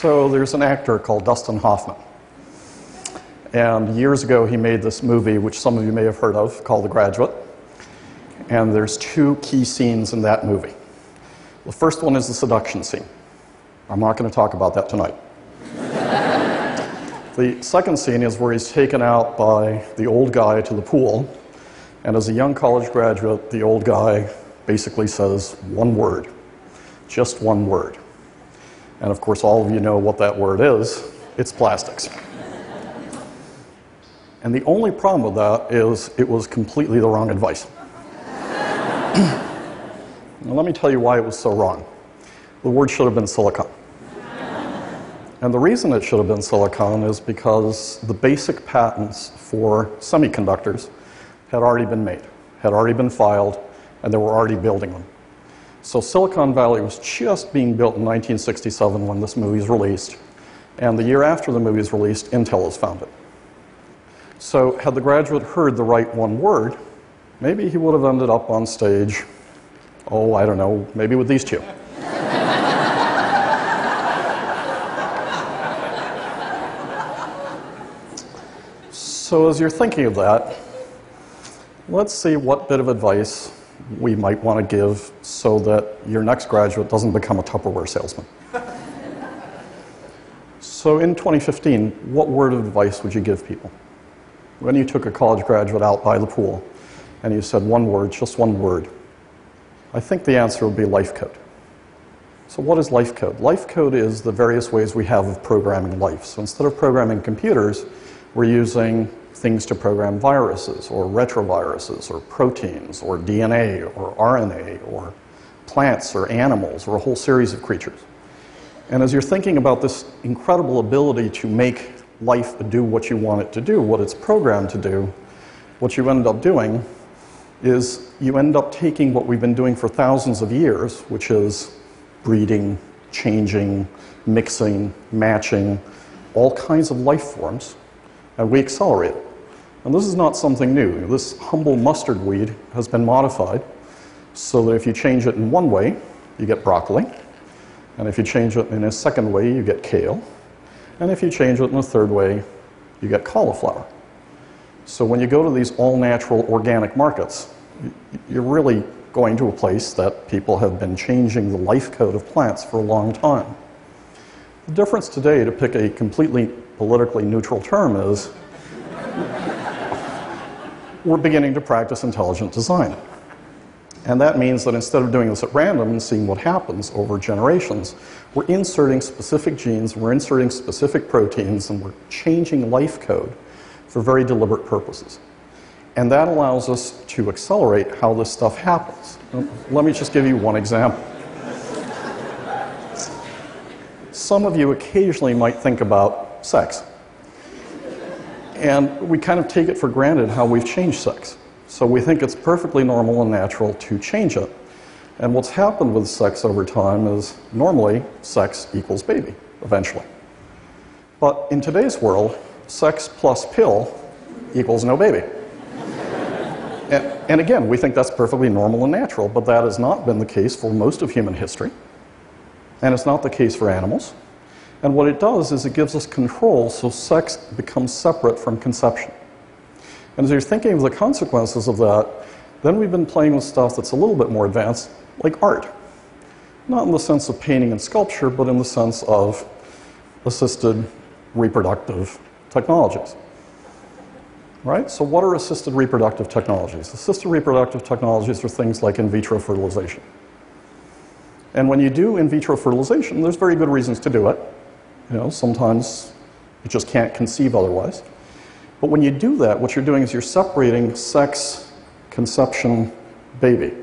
So there's an actor called Dustin Hoffman. And years ago, he made this movie, which some of you may have heard of, called The Graduate. And there's two key scenes in that movie. The first one is the seduction scene. I'm not going to talk about that tonight. the second scene is where he's taken out by the old guy to the pool. And as a young college graduate, the old guy basically says one word, just one word. And of course, all of you know what that word is it's plastics. And the only problem with that is it was completely the wrong advice. now, let me tell you why it was so wrong. The word should have been silicon. And the reason it should have been silicon is because the basic patents for semiconductors had already been made, had already been filed, and they were already building them. So Silicon Valley was just being built in 1967 when this movie is released. And the year after the movie is released, Intel is founded. So had the graduate heard the right one word, maybe he would have ended up on stage, oh, I don't know, maybe with these two. so as you're thinking of that, let's see what bit of advice we might want to give so that your next graduate doesn't become a Tupperware salesman. so, in 2015, what word of advice would you give people? When you took a college graduate out by the pool and you said one word, just one word, I think the answer would be life code. So, what is life code? Life code is the various ways we have of programming life. So, instead of programming computers, we're using things to program viruses or retroviruses or proteins or DNA or RNA or plants or animals or a whole series of creatures. And as you're thinking about this incredible ability to make life do what you want it to do, what it's programmed to do, what you end up doing is you end up taking what we've been doing for thousands of years, which is breeding, changing, mixing, matching, all kinds of life forms, and we accelerate it. And this is not something new. This humble mustard weed has been modified so that if you change it in one way, you get broccoli. And if you change it in a second way, you get kale. And if you change it in a third way, you get cauliflower. So when you go to these all natural organic markets, you're really going to a place that people have been changing the life code of plants for a long time. The difference today, to pick a completely politically neutral term, is we're beginning to practice intelligent design. And that means that instead of doing this at random and seeing what happens over generations, we're inserting specific genes, we're inserting specific proteins, and we're changing life code for very deliberate purposes. And that allows us to accelerate how this stuff happens. Let me just give you one example. Some of you occasionally might think about sex. And we kind of take it for granted how we've changed sex. So we think it's perfectly normal and natural to change it. And what's happened with sex over time is normally sex equals baby, eventually. But in today's world, sex plus pill equals no baby. and, and again, we think that's perfectly normal and natural, but that has not been the case for most of human history. And it's not the case for animals. And what it does is it gives us control so sex becomes separate from conception. And as you're thinking of the consequences of that, then we've been playing with stuff that's a little bit more advanced, like art. Not in the sense of painting and sculpture, but in the sense of assisted reproductive technologies. Right? So, what are assisted reproductive technologies? Assisted reproductive technologies are things like in vitro fertilization. And when you do in vitro fertilization, there's very good reasons to do it. You know, sometimes you just can't conceive otherwise. But when you do that, what you're doing is you're separating sex, conception, baby.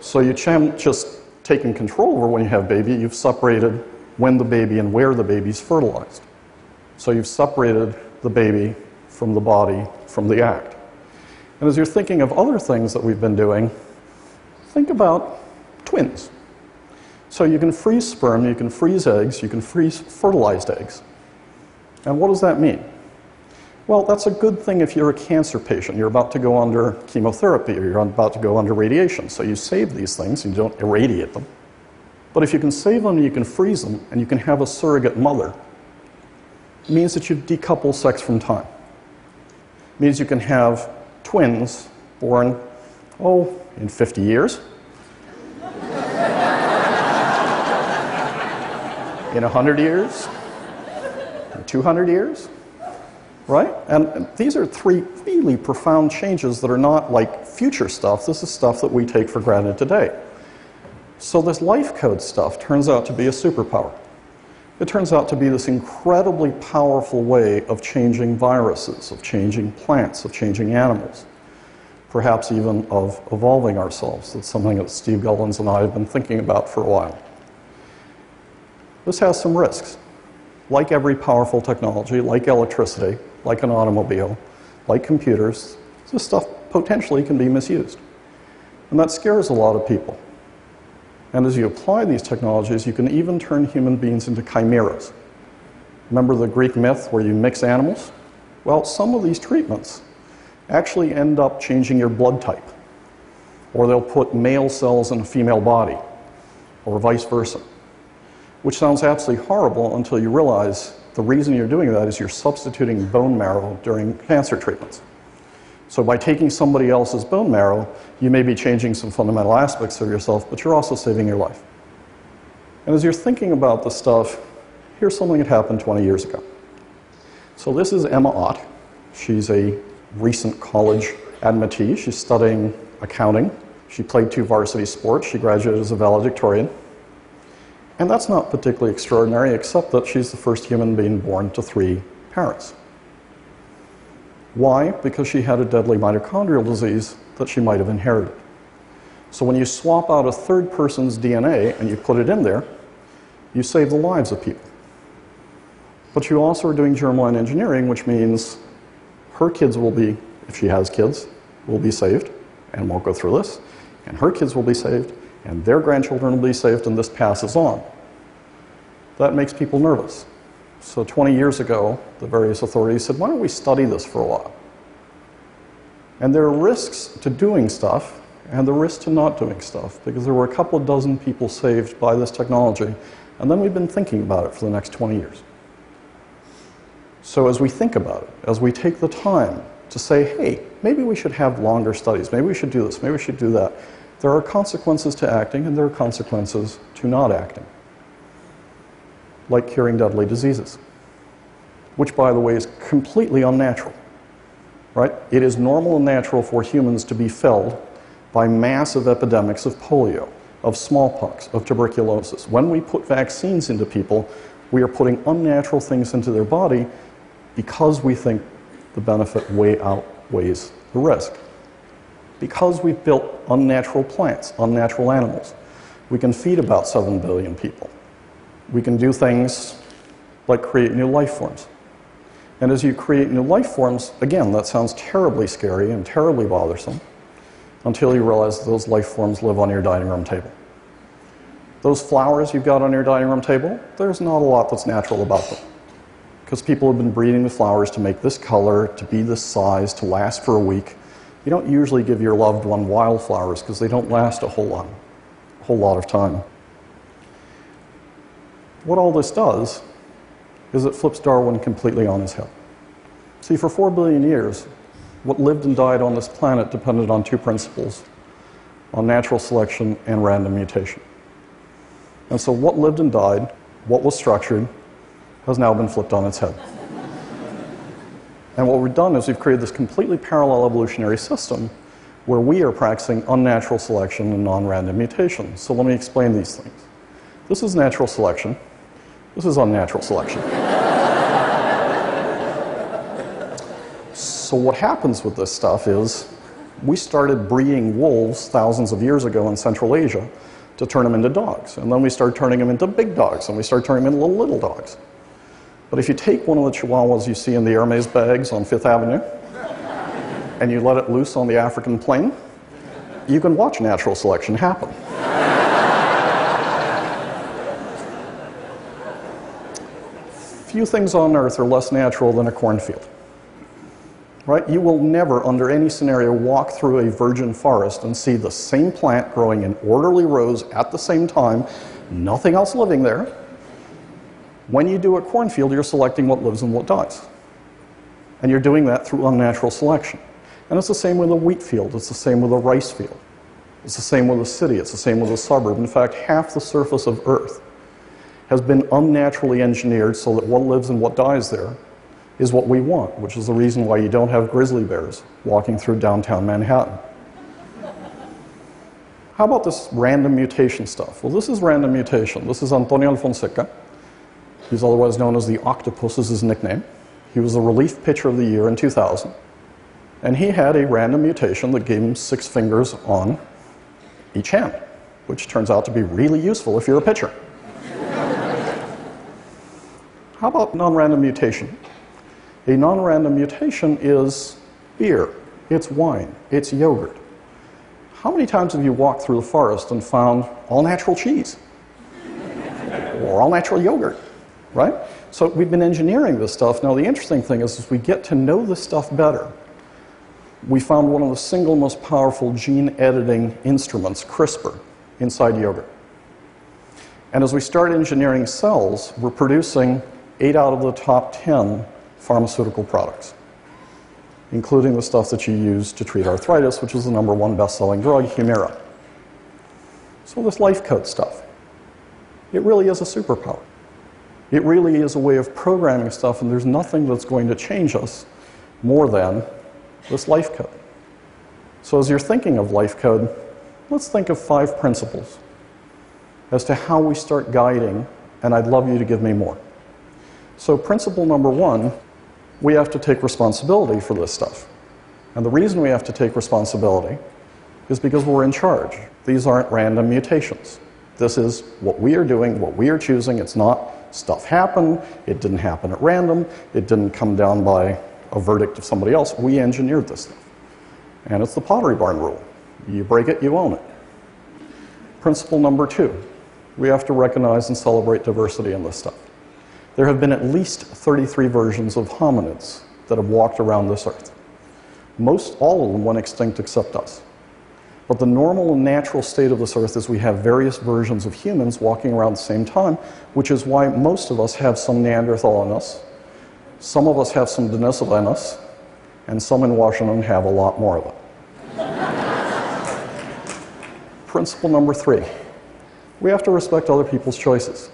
So you can't just taking control over when you have baby, you've separated when the baby and where the baby's fertilized. So you've separated the baby from the body, from the act. And as you're thinking of other things that we've been doing, think about twins. So you can freeze sperm, you can freeze eggs, you can freeze fertilized eggs. And what does that mean? Well, that's a good thing if you're a cancer patient. You're about to go under chemotherapy or you're about to go under radiation. So you save these things, you don't irradiate them. But if you can save them, you can freeze them, and you can have a surrogate mother, it means that you decouple sex from time. It means you can have twins born, oh, in 50 years. In 100 years, in 200 years, right? And, these are three really profound changes that are not like future stuff. This is stuff that we take for granted today. So, this life code stuff turns out to be a superpower. It turns out to be this incredibly powerful way of changing viruses, of changing plants, of changing animals, perhaps even of evolving ourselves. That's something that Steve Gullans and I have been thinking about for a while. This has some risks. Like every powerful technology, like electricity, like an automobile, like computers, this stuff potentially can be misused. And that scares a lot of people. And as you apply these technologies, you can even turn human beings into chimeras. Remember the Greek myth where you mix animals? Well, some of these treatments actually end up changing your blood type. Or they'll put male cells in a female body, or vice versa which sounds absolutely horrible until you realize the reason you're doing that is you're substituting bone marrow during cancer treatments. So, by taking somebody else's bone marrow, you may be changing some fundamental aspects of yourself, but you're also saving your life. And as you're thinking about this stuff, here's something that happened 20 years ago. So, this is Emma Ott. She's a recent college admittee. She's studying accounting. She played two varsity sports. She graduated as a valedictorian. And that's not particularly extraordinary, except that she's the first human being born to three parents. Why? Because she had a deadly mitochondrial disease that she might have inherited. So when you swap out a third person's DNA and you put it in there, you save the lives of people. But you also are doing germline engineering, which means her kids will be, if she has kids, will be saved and won't go through this, and her kids will be saved, and their grandchildren will be saved, and this passes on. That makes people nervous. So 20 years ago, the various authorities said, why don't we study this for a while? And there are risks to doing stuff and the risk to not doing stuff because there were a couple of dozen people saved by this technology, and then we've been thinking about it for the next 20 years. So as we think about it, as we take the time to say, hey, maybe we should have longer studies, maybe we should do this, maybe we should do that, there are consequences to acting and there are consequences to not acting, like curing deadly diseases, which, by the way, is completely unnatural. Right? It is normal and natural for humans to be felled by massive epidemics of polio, of smallpox, of tuberculosis. When we put vaccines into people, we are putting unnatural things into their body because we think the benefit way outweighs the risk because we've built unnatural plants, unnatural animals. We can feed about 7 billion people. We can do things like create new life forms. And as you create new life forms, again, that sounds terribly scary and terribly bothersome until you realize those life forms live on your dining room table. Those flowers you've got on your dining room table, there's not a lot that's natural about them. Because people have been breeding the flowers to make this color, to be this size, to last for a week. You don't usually give your loved one wildflowers because they don't last a whole lot, a whole lot of time. What all this does is it flips Darwin completely on his head. See, for four billion years, what lived and died on this planet depended on two principles on natural selection and random mutation. And so, what lived and died, what was structured, has now been flipped on its head. And what we've done is we've created this completely parallel evolutionary system where we are practicing unnatural selection and non random mutation. So let me explain these things. This is natural selection, this is unnatural selection. so, what happens with this stuff is we started breeding wolves thousands of years ago in Central Asia to turn them into dogs. And then we started turning them into big dogs, and we started turning them into little, little dogs. But if you take one of the chihuahuas you see in the Hermes bags on Fifth Avenue and you let it loose on the African plain, you can watch natural selection happen. Few things on earth are less natural than a cornfield. Right? You will never, under any scenario, walk through a virgin forest and see the same plant growing in orderly rows at the same time nothing else living there. When you do a cornfield, you're selecting what lives and what dies. And you're doing that through unnatural selection. And it's the same with a wheat field, it's the same with a rice field. It's the same with a city, it's the same with a suburb. In fact, half the surface of Earth has been unnaturally engineered so that what lives and what dies there is what we want, which is the reason why you don't have grizzly bears walking through downtown Manhattan. How about this random mutation stuff? Well, this is random mutation. This is Antonio Alfonseca. He's otherwise known as the octopus, is his nickname. He was the relief pitcher of the year in 2000. And he had a random mutation that gave him six fingers on each hand, which turns out to be really useful if you're a pitcher. How about non random mutation? A non random mutation is beer, it's wine, it's yogurt. How many times have you walked through the forest and found all natural cheese? or all natural yogurt, right? So we've been engineering this stuff. Now, the interesting thing is, as we get to know this stuff better, we found one of the single most powerful gene editing instruments, CRISPR, inside yogurt. And as we start engineering cells, we're producing eight out of the top 10 pharmaceutical products, including the stuff that you use to treat arthritis, which is the number one best selling drug, Humira. So, this life code stuff, it really is a superpower. It really is a way of programming stuff, and there's nothing that's going to change us more than this life code. So, as you're thinking of life code, let's think of five principles as to how we start guiding, and I'd love you to give me more. So, principle number one we have to take responsibility for this stuff. And the reason we have to take responsibility is because we're in charge. These aren't random mutations. This is what we are doing, what we are choosing. It's not stuff happened, it didn't happen at random, it didn't come down by a verdict of somebody else. We engineered this stuff. And it's the pottery barn rule you break it, you own it. Principle number two we have to recognize and celebrate diversity in this stuff. There have been at least 33 versions of hominids that have walked around this earth. Most all of them went extinct except us. But the normal and natural state of this earth is we have various versions of humans walking around at the same time, which is why most of us have some Neanderthal in us, some of us have some Denisova in us, and some in Washington have a lot more of it. Principle number three we have to respect other people's choices.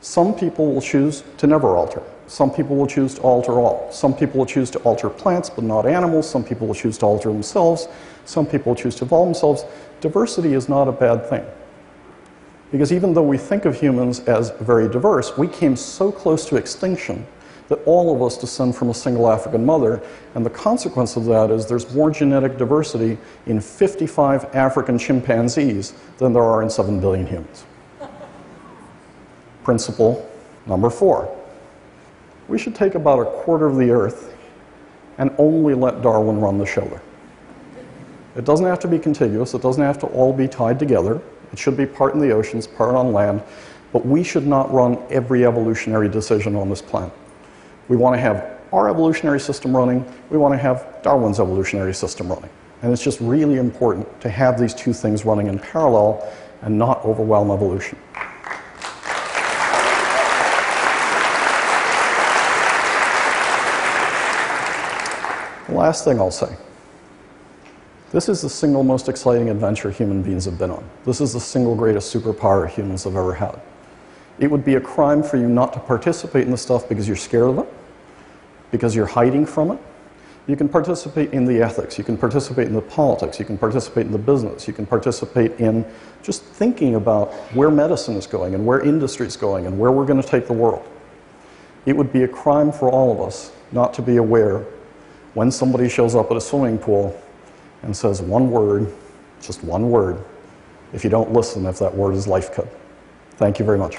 Some people will choose to never alter. Some people will choose to alter all. Some people will choose to alter plants but not animals. Some people will choose to alter themselves. Some people will choose to evolve themselves. Diversity is not a bad thing. Because even though we think of humans as very diverse, we came so close to extinction that all of us descend from a single African mother, and the consequence of that is there's more genetic diversity in 55 African chimpanzees than there are in 7 billion humans. Principle number four we should take about a quarter of the earth and only let Darwin run the show there. It doesn't have to be contiguous, it doesn't have to all be tied together. It should be part in the oceans, part on land, but we should not run every evolutionary decision on this planet. We want to have our evolutionary system running, we want to have Darwin's evolutionary system running. And it's just really important to have these two things running in parallel and not overwhelm evolution. Last thing I'll say this is the single most exciting adventure human beings have been on. This is the single greatest superpower humans have ever had. It would be a crime for you not to participate in this stuff because you're scared of it, because you're hiding from it. You can participate in the ethics, you can participate in the politics, you can participate in the business, you can participate in just thinking about where medicine is going and where industry is going and where we're going to take the world. It would be a crime for all of us not to be aware when somebody shows up at a swimming pool and says one word, just one word, if you don't listen, if that word is life code. Thank you very much.